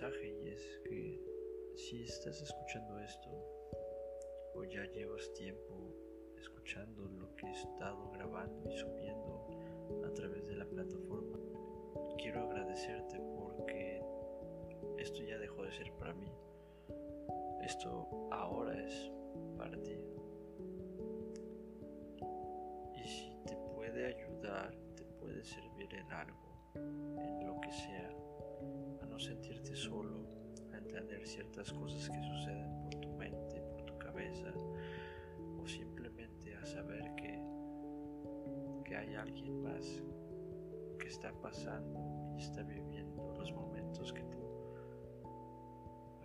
y es que si estás escuchando esto o ya llevas tiempo escuchando lo que he estado grabando y subiendo a través de la plataforma, quiero agradecerte porque esto ya dejó de ser para mí. Esto ahora es para ti. Y si te puede ayudar, te puede servir en algo, en lo que sea, sentirte solo, a entender ciertas cosas que suceden por tu mente, por tu cabeza, o simplemente a saber que, que hay alguien más que está pasando y está viviendo los momentos que tú.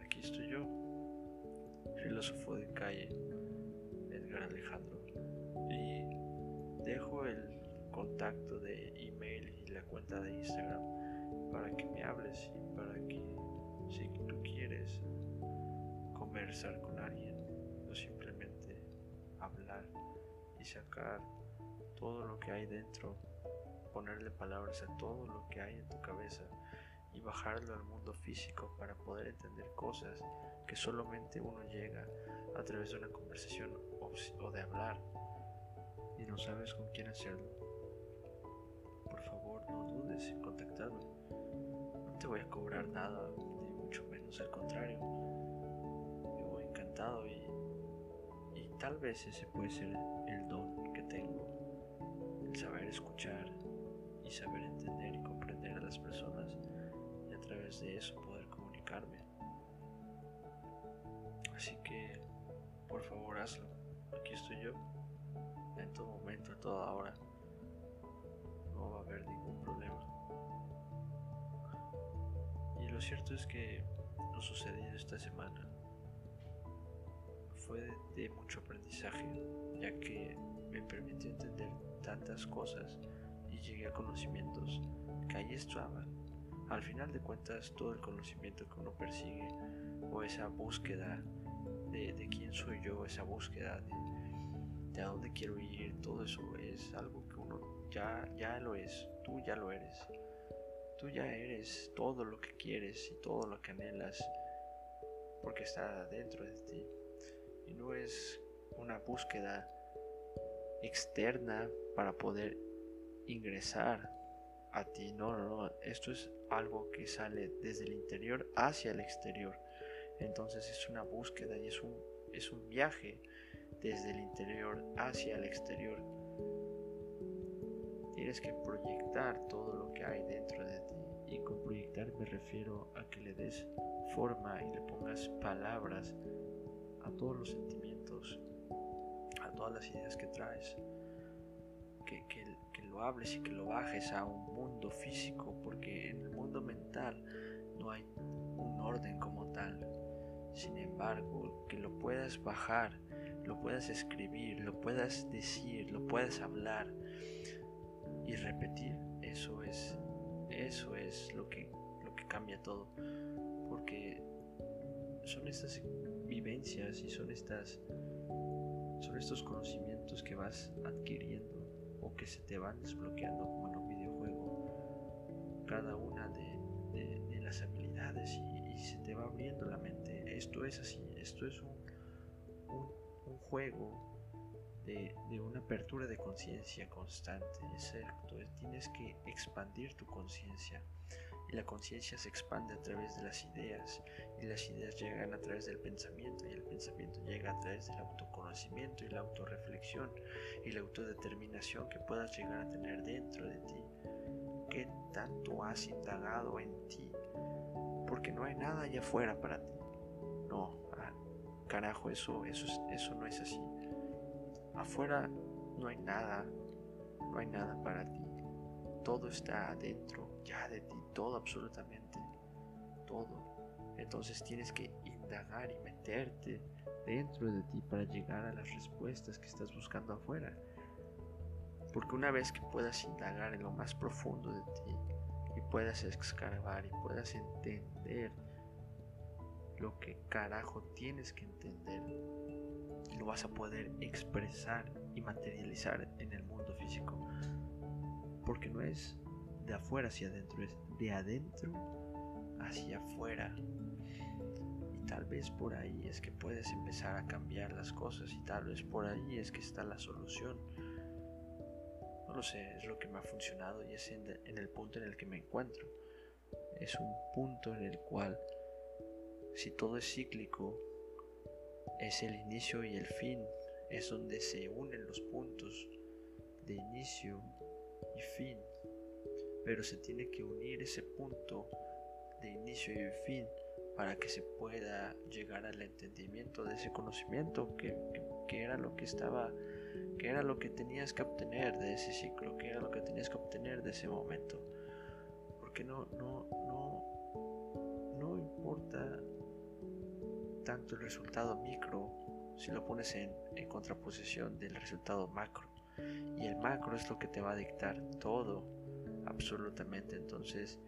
Aquí estoy yo, filósofo de calle, Edgar Alejandro, y dejo el contacto de email y la cuenta de Instagram para que me hables y para que si tú quieres conversar con alguien o simplemente hablar y sacar todo lo que hay dentro ponerle palabras a todo lo que hay en tu cabeza y bajarlo al mundo físico para poder entender cosas que solamente uno llega a través de una conversación o, de hablar y no sabes con quién hacerlo. Por favor, te voy a cobrar nada, ni mucho menos al contrario. Voy encantado y, y tal vez ese puede ser el don que tengo, el saber escuchar y saber entender y comprender a las personas y a través de eso poder comunicarme. Así que, por favor, hazlo. Aquí estoy yo, en todo momento, a toda hora. No va a haber ningún problema. Lo cierto es que lo sucedido esta semana fue de, mucho aprendizaje, ya que me permitió entender tantas cosas y llegué a conocimientos que ahí estaban. Al final de cuentas, todo el conocimiento que uno persigue o esa búsqueda de, de quién soy yo, esa búsqueda de, de, a dónde quiero ir, todo eso es algo que uno ya, ya lo es, tú ya lo eres. Tú ya eres todo lo que quieres y todo lo que anhelas porque está dentro de ti. Y no es una búsqueda externa para poder ingresar a ti. No, no, no. Esto es algo que sale desde el interior hacia el exterior. Entonces es una búsqueda y es un, es un viaje desde el interior hacia el exterior. Tienes que proyectar todo lo que hay dentro. Y con proyectar me refiero a que le des forma y le pongas palabras a todos los sentimientos, a todas las ideas que traes que, lo hables y que lo bajes a un mundo físico, porque en el mundo mental no hay un orden como tal. Sin embargo, que lo puedas bajar, lo puedas escribir, lo puedas decir, lo puedas hablar y repetir, eso es, eso es lo que, lo que cambia todo. Porque son estas vivencias y son estas son estos conocimientos que vas adquiriendo o que se te van desbloqueando como en un videojuego cada una de, las habilidades y, se te va abriendo la mente. Esto es así, esto es un, un, juego de, una apertura de conciencia constante, exacto, tienes que expandir tu conciencia y la conciencia se expande a través de las ideas y las ideas llegan a través del pensamiento y el pensamiento llega a través del autoconocimiento y la autorreflexión y la autodeterminación que puedas llegar a tener dentro de ti. ¿Qué tanto has indagado en ti? Porque no hay nada allá afuera para ti. No, ah, carajo, eso, eso, eso no es así. Afuera no hay nada, no hay nada para ti todo está adentro ya de ti, todo absolutamente, todo. Entonces tienes que indagar y meterte dentro de ti para llegar a las respuestas que estás buscando afuera. Porque una vez que puedas indagar en lo más profundo de ti y puedas escarbar y puedas entender lo que carajo tienes que entender, lo vas a poder expresar y materializar en el mundo físico porque no es de afuera hacia adentro, es de adentro hacia afuera. Y tal vez por ahí es que puedes empezar a cambiar las cosas y tal vez por ahí es que está la solución. No lo sé, es lo que me ha funcionado y es en, el punto en el que me encuentro. Es un punto en el cual, si todo es cíclico, es el inicio y el fin, es donde se unen los puntos de inicio y fin, pero se tiene que unir ese punto de inicio y fin para que se pueda llegar al entendimiento de ese conocimiento que, era lo que estaba que era lo que tenías que obtener de ese ciclo que era lo que tenías que obtener de ese momento. Porque no no no no importa tanto el resultado micro si lo pones en, en contraposición del resultado macro. Y el macro es lo que te va a dictar todo absolutamente. Entonces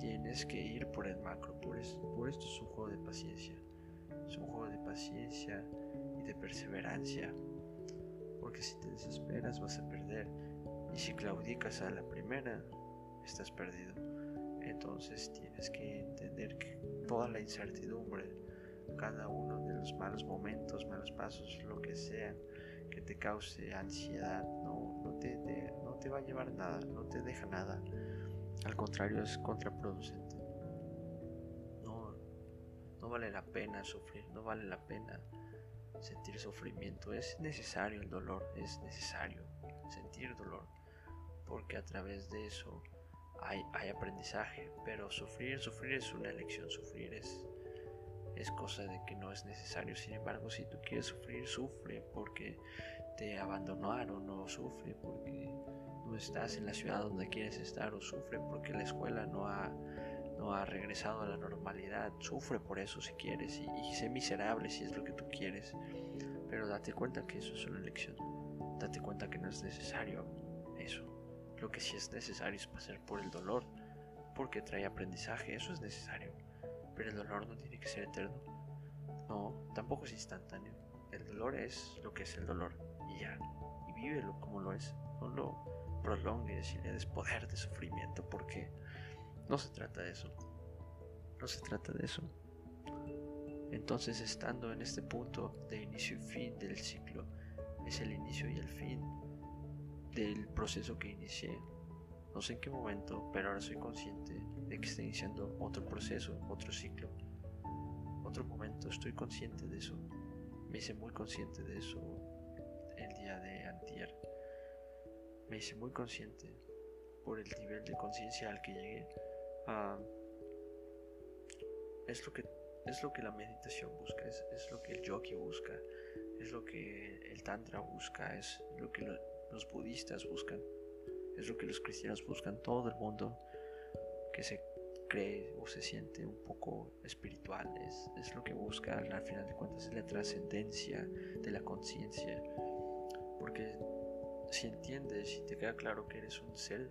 tienes que ir por el macro. Por, por esto es un juego de paciencia. Es un juego de paciencia y de perseverancia. Porque si te desesperas vas a perder. Y si claudicas a la primera estás perdido. Entonces tienes que entender que toda la incertidumbre cada uno de los malos momentos malos pasos lo que sea que te cause ansiedad, no, no, te, no te va a llevar nada, no te deja nada. Al contrario, es contraproducente. No, no vale la pena sufrir, no vale la pena sentir sufrimiento. Es necesario el dolor, es necesario sentir dolor, porque a través de eso hay, hay aprendizaje. Pero sufrir, sufrir es una elección, sufrir es es cosa de que no es necesario. Sin embargo, si tú quieres sufrir, sufre porque te abandonaron o sufre porque no estás en la ciudad donde quieres estar o sufre porque la escuela no ha, no ha regresado a la normalidad. Sufre por eso si quieres y, y sé miserable si es lo que tú quieres. Pero date cuenta que eso es una elección. Date cuenta que no es necesario eso. Lo que sí es necesario es pasar por el dolor porque trae aprendizaje. Eso es necesario pero el dolor no tiene que ser eterno. No, tampoco es instantáneo. El dolor es lo que es el dolor y ya. Y vívelo como lo es. No lo prolongues y le des poder de sufrimiento porque no se trata de eso. No se trata de eso. Entonces estando en este punto de inicio y fin del ciclo, es el inicio y el fin del proceso que inicié no sé en qué momento, pero ahora soy consciente que estoy iniciando otro proceso, otro ciclo, otro momento. Estoy consciente de eso. Me hice muy consciente de eso el día de antier. Me hice muy consciente por el nivel de conciencia al que llegué. es lo que es lo que la meditación busca, es, lo que el yogi busca, es lo que el tantra busca, es lo que los budistas buscan es lo que los cristianos buscan, todo el mundo que se cree o se siente un poco espiritual, es, lo que busca al final de cuentas, es la trascendencia de la conciencia. Porque si entiendes, si te queda claro que eres un ser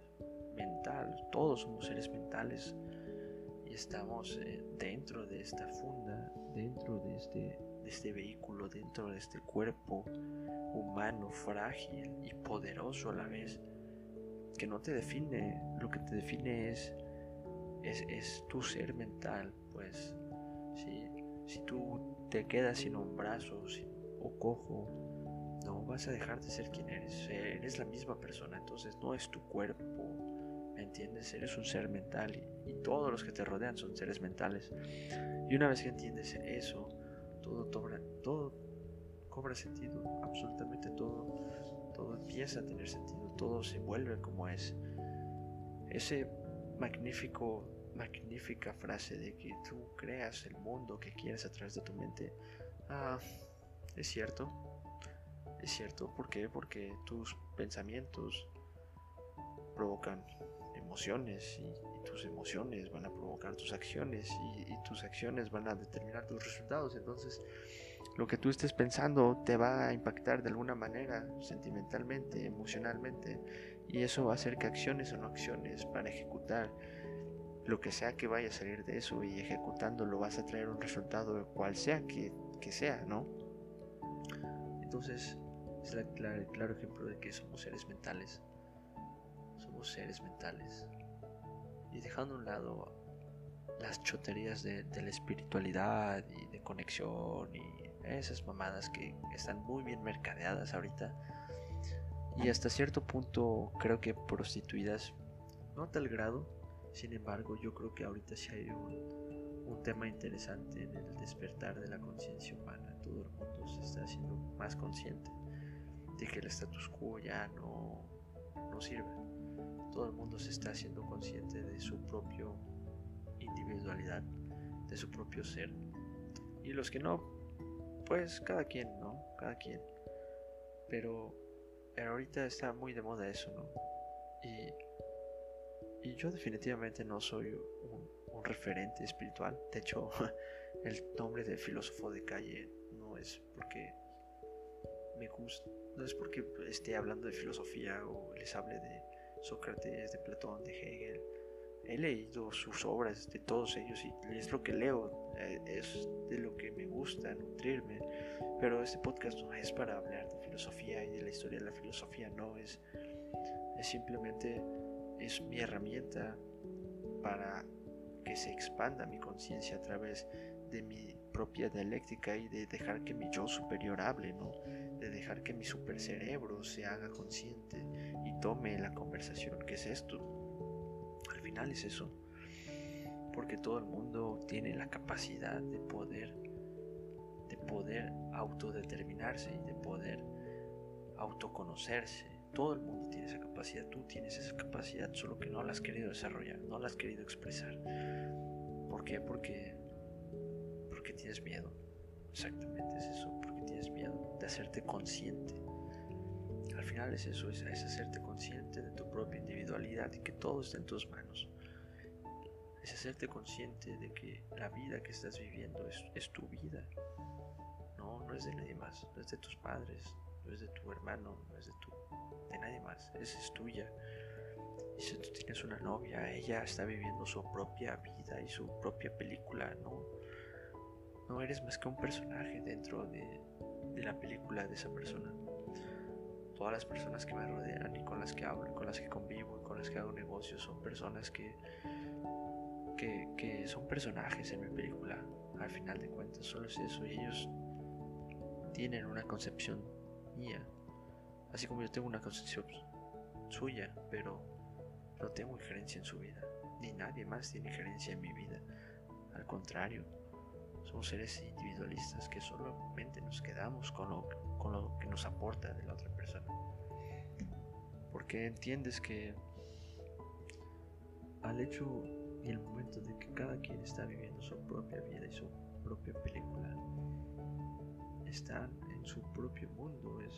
mental, todos somos seres mentales y estamos eh, dentro de esta funda, dentro de este, de este vehículo, dentro de este cuerpo humano frágil y poderoso a la vez que no te define, lo que te define es, es, tu ser mental, pues si, tú te quedas sin un brazo o cojo, no vas a dejar de ser quien eres, eres la misma persona, entonces no es tu cuerpo, ¿me entiendes? Eres un ser mental y, todos los que te rodean son seres mentales. Y una vez que entiendes eso, todo, todo, todo cobra sentido, absolutamente todo, todo empieza a tener sentido todo se vuelve como es. Ese magnífico, magnífica frase de que tú creas el mundo que quieres a través de tu mente, ah, es cierto. Es cierto, ¿por qué? Porque tus pensamientos provocan emociones y, tus emociones van a provocar tus acciones y, y, tus acciones van a determinar tus resultados. Entonces, lo que tú estés pensando te va a impactar de alguna manera, sentimentalmente, emocionalmente, y eso va a hacer que acciones o no acciones para ejecutar lo que sea que vaya a salir de eso y ejecutándolo vas a traer un resultado cual sea que, sea, ¿no? Entonces es el claro ejemplo de que somos seres mentales. Somos seres mentales. Y dejando a un lado las choterías de, de, la espiritualidad y de conexión y esas mamadas que están muy bien mercadeadas ahorita. Y hasta cierto punto creo que prostituidas, no a tal grado, sin embargo yo creo que ahorita sí hay un, un tema interesante en el despertar de la conciencia humana. Todo el mundo se está haciendo más consciente de que el status quo ya no, no sirve. Todo el mundo se está haciendo consciente de su propio individualidad, de su propio ser. Y los que no, pues cada quien, ¿no? Cada quien. Pero, ahorita está muy de moda eso, ¿no? Y, y yo definitivamente no soy un, referente espiritual. De hecho, el nombre de filósofo de calle no es porque me gusta, no es porque esté hablando de filosofía o les hable de Sócrates, de Platón, de Hegel. He leído sus obras de todos ellos y es lo que leo, eh, es de lo que me gusta nutrirme. Pero este podcast no es para hablar de filosofía y de la historia de la filosofía, no, es, es simplemente es mi herramienta para que se expanda mi conciencia a través de mi propia dialéctica y de dejar que mi yo superior hable, ¿no? De dejar que mi supercerebro se haga consciente y tome la conversación. ¿Qué es esto? Al final es eso. Porque todo el mundo tiene la capacidad de poder de poder autodeterminarse y de poder autoconocerse. Todo el mundo tiene esa capacidad, tú tienes esa capacidad, solo que no la has querido desarrollar, no la has querido expresar. ¿Por qué? Porque porque tienes miedo. Exactamente es eso, porque tienes miedo de hacerte consciente. Al final es eso, es, hacerte consciente de tu propia individualidad y que todo está en tus manos. Es hacerte consciente de que la vida que estás viviendo es, es tu vida. No, no es de nadie más, no es de tus padres, no es de tu hermano, no es de, tu, de nadie más, esa es tuya. Y si tú tienes una novia, ella está viviendo su propia vida y su propia película, ¿no? No eres más que un personaje dentro de, la película de esa persona. Todas las personas que me rodean y con las que hablo, con las que convivo y con las que hago negocios son personas que, que, son personajes en mi película. Al final de cuentas, solo es eso. Y ellos tienen una concepción Así como yo tengo una concepción suya, pero no tengo injerencia en su vida. Ni nadie más tiene injerencia en mi vida. Al contrario, somos seres individualistas que solamente nos quedamos con lo, con lo que nos aporta de la otra persona. Porque entiendes que al hecho y el momento de que cada quien está viviendo su propia vida y su propia película, están su propio mundo, es,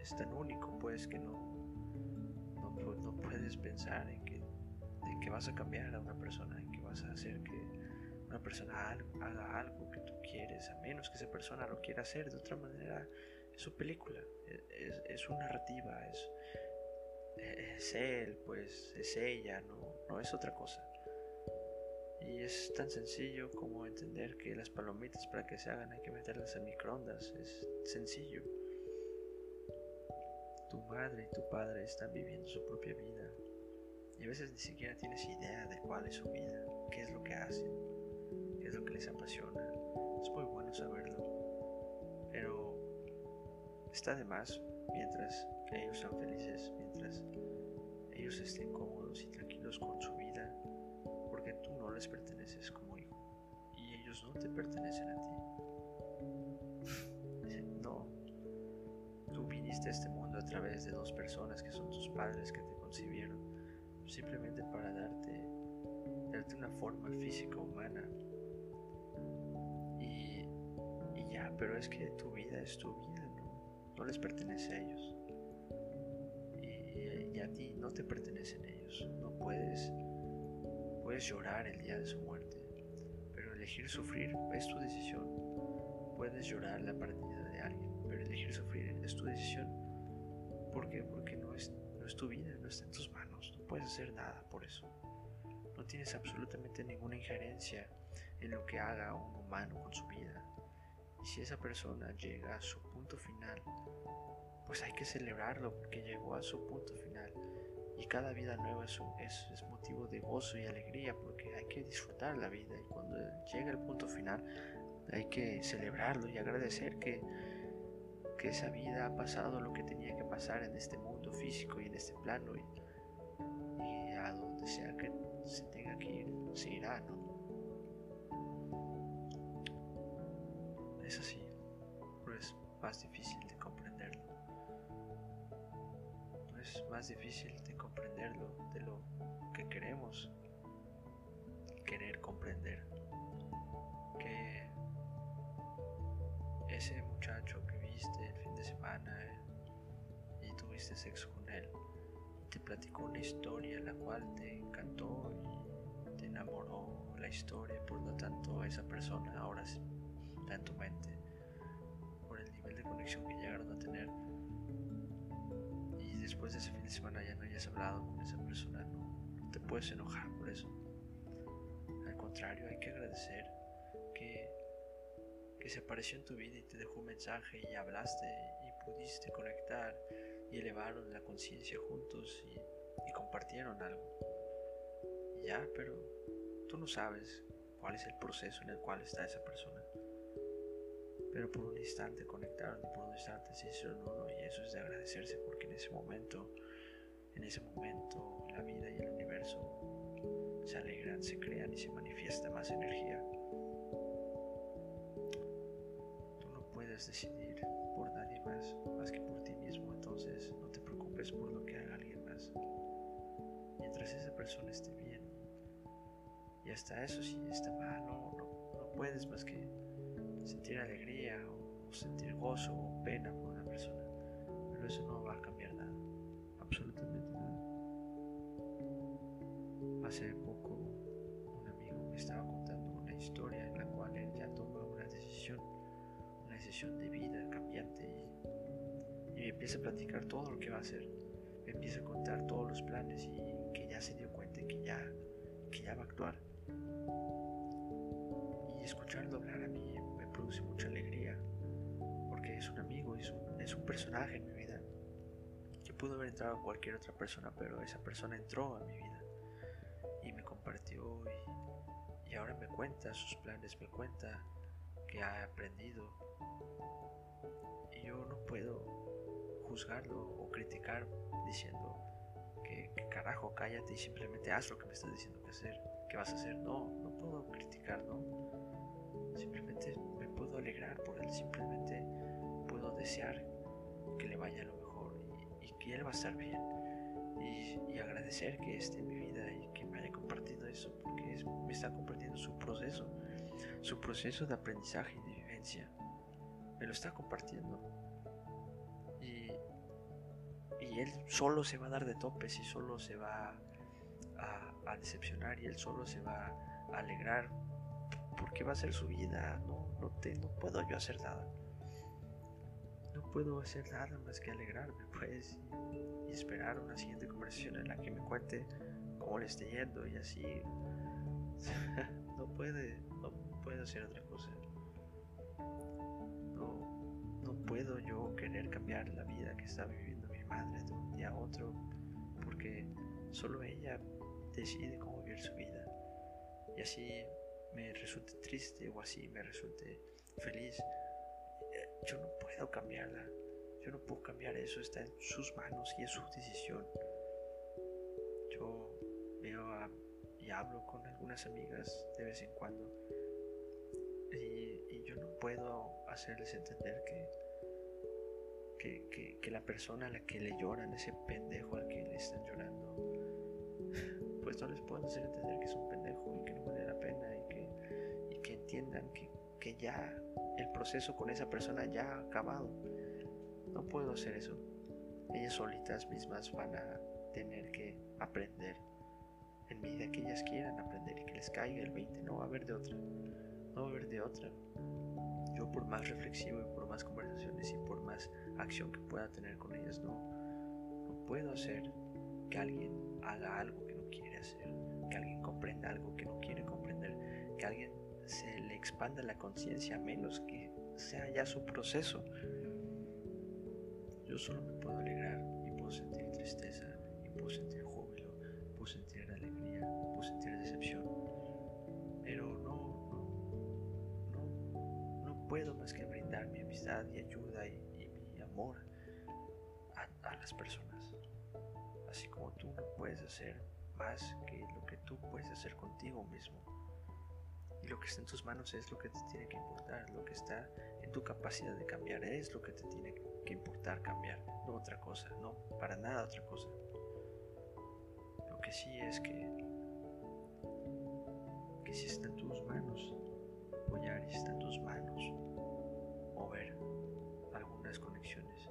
es tan único pues que no, no, no puedes pensar en que, en que vas a cambiar a una persona, en que vas a hacer que una persona haga algo que tú quieres, a menos que esa persona lo quiera hacer de otra manera, es su película, es, su narrativa, es, es, él, pues es ella, no, no es otra cosa. Y es tan sencillo como entender que las palomitas para que se hagan hay que meterlas en microondas, es sencillo. Tu madre y tu padre están viviendo su propia vida y a veces ni siquiera tienes idea de cuál es su vida, qué es lo que hacen es lo que les apasiona. Es muy bueno saberlo. Pero está de más mientras ellos sean felices, mientras ellos estén cómodos y tranquilos con su tú no les perteneces como hijo y ellos no te pertenecen a ti. No, tú viniste a este mundo a través de dos personas que son tus padres que te concibieron, simplemente para darte, darte una forma física humana pero es que tu vida es tu vida, no, no les pertenece a ellos. Y, a ti no te pertenecen ellos. No puedes, puedes llorar el día de su muerte, pero elegir sufrir es tu decisión. Puedes llorar la partida de alguien, pero elegir sufrir es tu decisión. ¿Por qué? Porque no es, no es tu vida, no está en tus manos, no puedes hacer nada por eso. No tienes absolutamente ninguna injerencia en lo que haga un humano con su vida. Y si esa persona llega a su punto final, pues hay que celebrarlo porque llegó a su punto final Y cada vida nueva es, es, motivo de gozo y alegría porque hay que disfrutar la vida y cuando llega el punto final hay que celebrarlo y agradecer que, que esa vida ha pasado lo que tenía que pasar en este mundo físico y en este plano y, y a donde sea que se tenga que ir, se irá, ¿no? Es así, pero es más difícil de comprenderlo. Es más difícil de comprenderlo de lo que queremos querer comprender. Que ese muchacho que viste el fin de semana y tuviste sexo con él, te platicó una historia la cual te encantó y te enamoró la historia, por lo tanto esa persona ahora está en tu mente por el nivel de conexión que llegaron a tener después de ese fin de semana ya no hayas hablado con esa persona, no, te puedes enojar por eso. Al contrario, hay que agradecer que, que se apareció en tu vida y te dejó un mensaje y hablaste y pudiste conectar y elevaron la conciencia juntos y, compartieron algo. Ya, pero tú no sabes cuál es el proceso en el cual está esa persona. Pero por un instante conectaron y por un instante se hicieron uno y eso es de agradecerse porque en ese momento, en ese momento la vida y el universo se alegran, se crean y se manifiesta más energía. Tú no puedes decidir por nadie más más que por ti mismo, entonces no te preocupes por lo que haga alguien más. Mientras esa persona esté bien. Y hasta eso si está mal, no, no, puedes más que sentir alegría o, sentir gozo o pena por una persona. Pero eso no va a cambiar nada, absolutamente nada. Hace poco un amigo me estaba contando una historia en la cual él ya tomó una decisión, una decisión de vida cambiante y me empieza a platicar todo lo que va a hacer. Me empieza a contar todos los planes y que ya se dio cuenta que ya, que ya va a actuar. Y escucharlo hablar a mí produce mucha alegría, porque es un amigo, es un, es un personaje en mi vida. Que pudo haber entrado cualquier otra persona, pero esa persona entró a mi vida y me compartió y, y ahora me cuenta sus planes, me cuenta que ha aprendido. Y yo no puedo juzgarlo o criticar diciendo que, carajo, cállate y simplemente haz lo que me estás diciendo que hacer, que vas a hacer. No, no puedo criticar, no. Simplemente me alegrar por él, simplemente puedo desear que le vaya lo mejor y, que él va a estar bien. Y, agradecer que esté en mi vida y que me haya compartido eso, porque me está compartiendo su proceso, su proceso de aprendizaje y de vivencia. Me lo está compartiendo y él solo se va a dar de topes y solo se va a, decepcionar y él solo se va a alegrar porque va a ser su vida. No, no, te, no puedo yo hacer nada. No puedo hacer nada más que alegrarme, pues, y, esperar una siguiente conversación en la que me cuente cómo le esté yendo y así. no puede, no puedo hacer otra cosa. No, no puedo yo querer cambiar la vida que está viviendo madre de un día a otro, porque solo ella decide cómo vivir su vida. Y así me resulte triste o así me resulte feliz, eh, yo no puedo cambiarla. Yo no puedo cambiar eso, está en sus manos y es su decisión. Yo veo y hablo con algunas amigas de vez en cuando y, yo no puedo hacerles entender que que, la persona a la que le lloran, ese pendejo al que le están llorando, pues no les puedo hacer entender que es un pendejo y que no vale entiendan que, que ya el proceso con esa persona ya ha acabado. No puedo hacer eso. Ellas solitas mismas van a tener que aprender en medida que ellas quieran aprender y que les caiga el 20. No va a haber de otra. No va a haber de otra yo por más reflexivo y por más conversaciones y por más acción que pueda tener con ellas, no, no puedo hacer que alguien haga algo que no quiere hacer, que alguien comprenda algo que no quiere comprender, que alguien se le expanda la conciencia a menos que sea ya su proceso. Yo solo me puedo alegrar y puedo sentir tristeza y puedo sentir júbilo, puedo sentir alegría, puedo sentir decepción, pero no, no, no puedo más que brindar mi amistad y ayuda y, mi amor a, a las personas. Así como tú no puedes hacer más que lo que tú puedes hacer contigo mismo. Lo que está en tus manos es lo que te tiene que importar, lo que está en tu capacidad de cambiar es lo que te tiene que importar cambiar, no otra cosa, no para nada otra cosa. Lo que sí es que, que si está en tus manos apoyar y está en tus manos mover algunas conexiones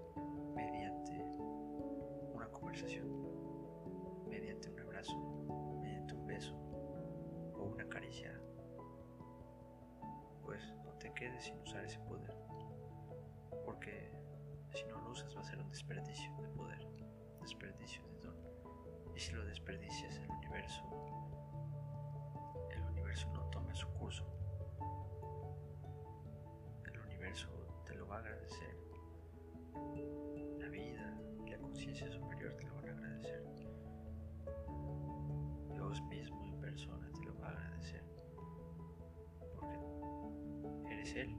mediante una conversación, mediante un abrazo, mediante un beso o una caricia, pues no te quedes sin usar ese poder, porque si no lo usas va a ser un desperdicio de poder, desperdicio de don, y si lo desperdicias el universo, el universo no toma su curso. Te lo va a agradecer. La vida y la conciencia superior te lo Él.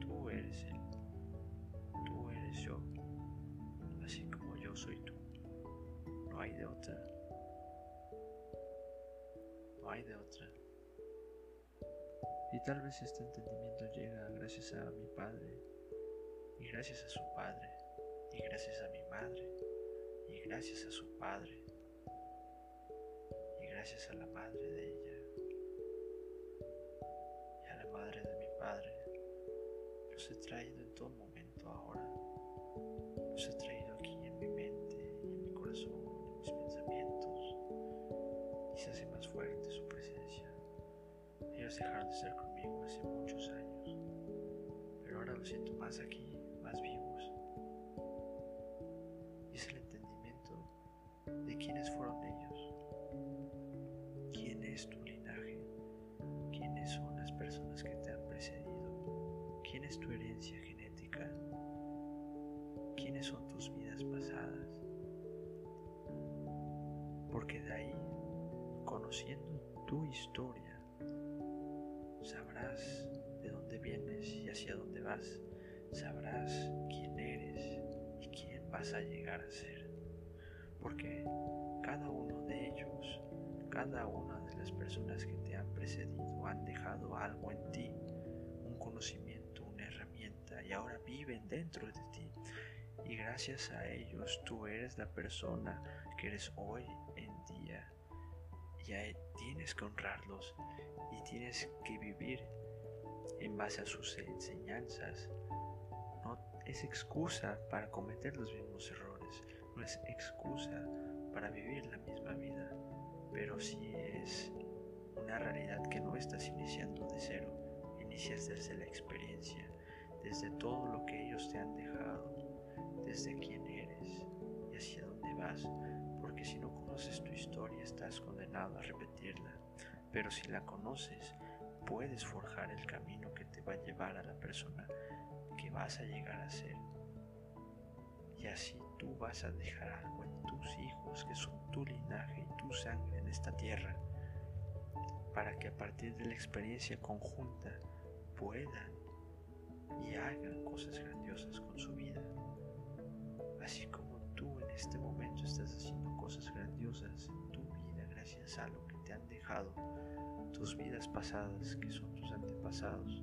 Tú eres Él. Tú eres yo. Así como yo soy tú. No hay de otra. No hay de otra. Y tal vez este entendimiento llega gracias a mi padre, y gracias a su padre, y gracias a mi madre, y gracias a su padre, y gracias a la madre de ella, y a la madre de padre. Los he traído en todo momento ahora. Los he traído aquí en mi mente, en mi corazón, en mis pensamientos, y se hace más fuerte su presencia. Ellos dejaron de ser conmigo hace muchos años, pero ahora los siento más aquí, más vivos. Y es el entendimiento de quiénes fueron ellos, es tu herencia genética, quiénes son tus vidas pasadas. Porque de ahí, conociendo tu historia, sabrás de dónde vienes y hacia dónde vas, sabrás quién eres y quién vas a llegar a ser. Porque cada uno de ellos, cada una de las personas que te han precedido han dejado algo en ti, y ahora viven dentro de ti. Y gracias a ellos tú eres la persona que eres hoy en día. Y tienes que honrarlos y tienes que vivir en base a sus enseñanzas. No es excusa para cometer los mismos errores, no es excusa para vivir la misma vida, pero sí es una realidad que no estás iniciando de cero, inicias desde la experiencia, desde todo lo que ellos te han dejado, desde quién eres y hacia dónde vas, porque si no conoces tu historia estás condenado a repetirla pero si la conoces, puedes forjar el camino que te va a llevar a la persona que vas a llegar a ser. Y así tú vas a dejar algo en tus hijos, que son tu linaje y tu sangre en esta tierra, para que a partir de la experiencia conjunta puedan y hagan cosas grandiosas con su vida. Así como tú en este momento estás haciendo cosas grandiosas en tu vida gracias a lo que te han dejado tus vidas pasadas, que son tus antepasados.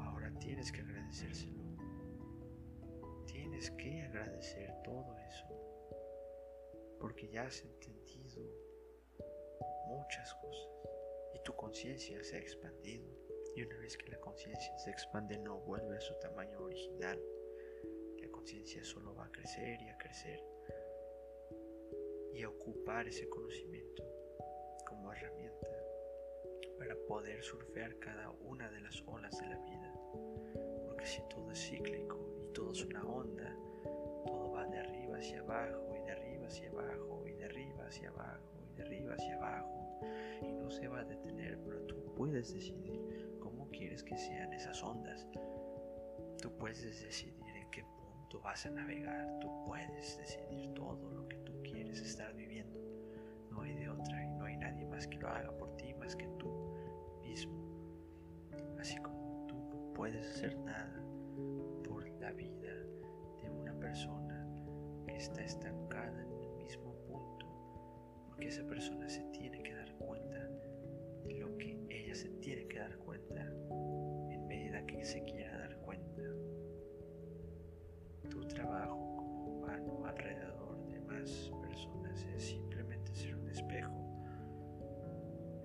Ahora tienes que agradecérselo. Tienes que agradecer todo eso. Porque ya has entendido muchas cosas. Y tu conciencia se ha expandido. Y una vez que la conciencia se expande no vuelve a su tamaño original. La conciencia solo va a crecer y a crecer. Y a ocupar ese conocimiento como herramienta para poder surfear cada una de las olas de la vida. Porque si todo es cíclico y todo es una onda, todo va de arriba hacia abajo y de arriba hacia abajo y de arriba hacia abajo y de arriba hacia abajo y no se va a detener, pero tú puedes decidir quieres que sean esas ondas. Tú puedes decidir en qué punto vas a navegar, tú puedes decidir todo lo que tú quieres estar viviendo. No hay de otra y no hay nadie más que lo haga por ti más que tú mismo. así como tú no puedes hacer nada por la vida de una persona que está estancada en el mismo punto, porque esa persona se se tiene que dar cuenta en medida que se quiera dar cuenta. Tu trabajo como humano alrededor de más personas es simplemente ser un espejo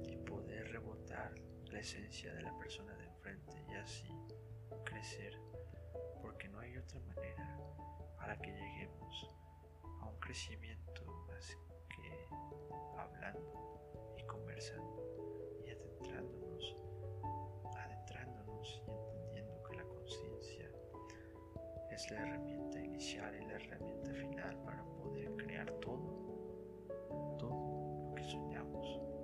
y poder rebotar la esencia de la persona de enfrente y así crecer, porque no hay otra manera para que lleguemos a un crecimiento más que hablando y conversando adentrándonos, adentrándonos y entendiendo que la conciencia es la herramienta inicial y la herramienta final para poder crear todo, todo lo que soñamos.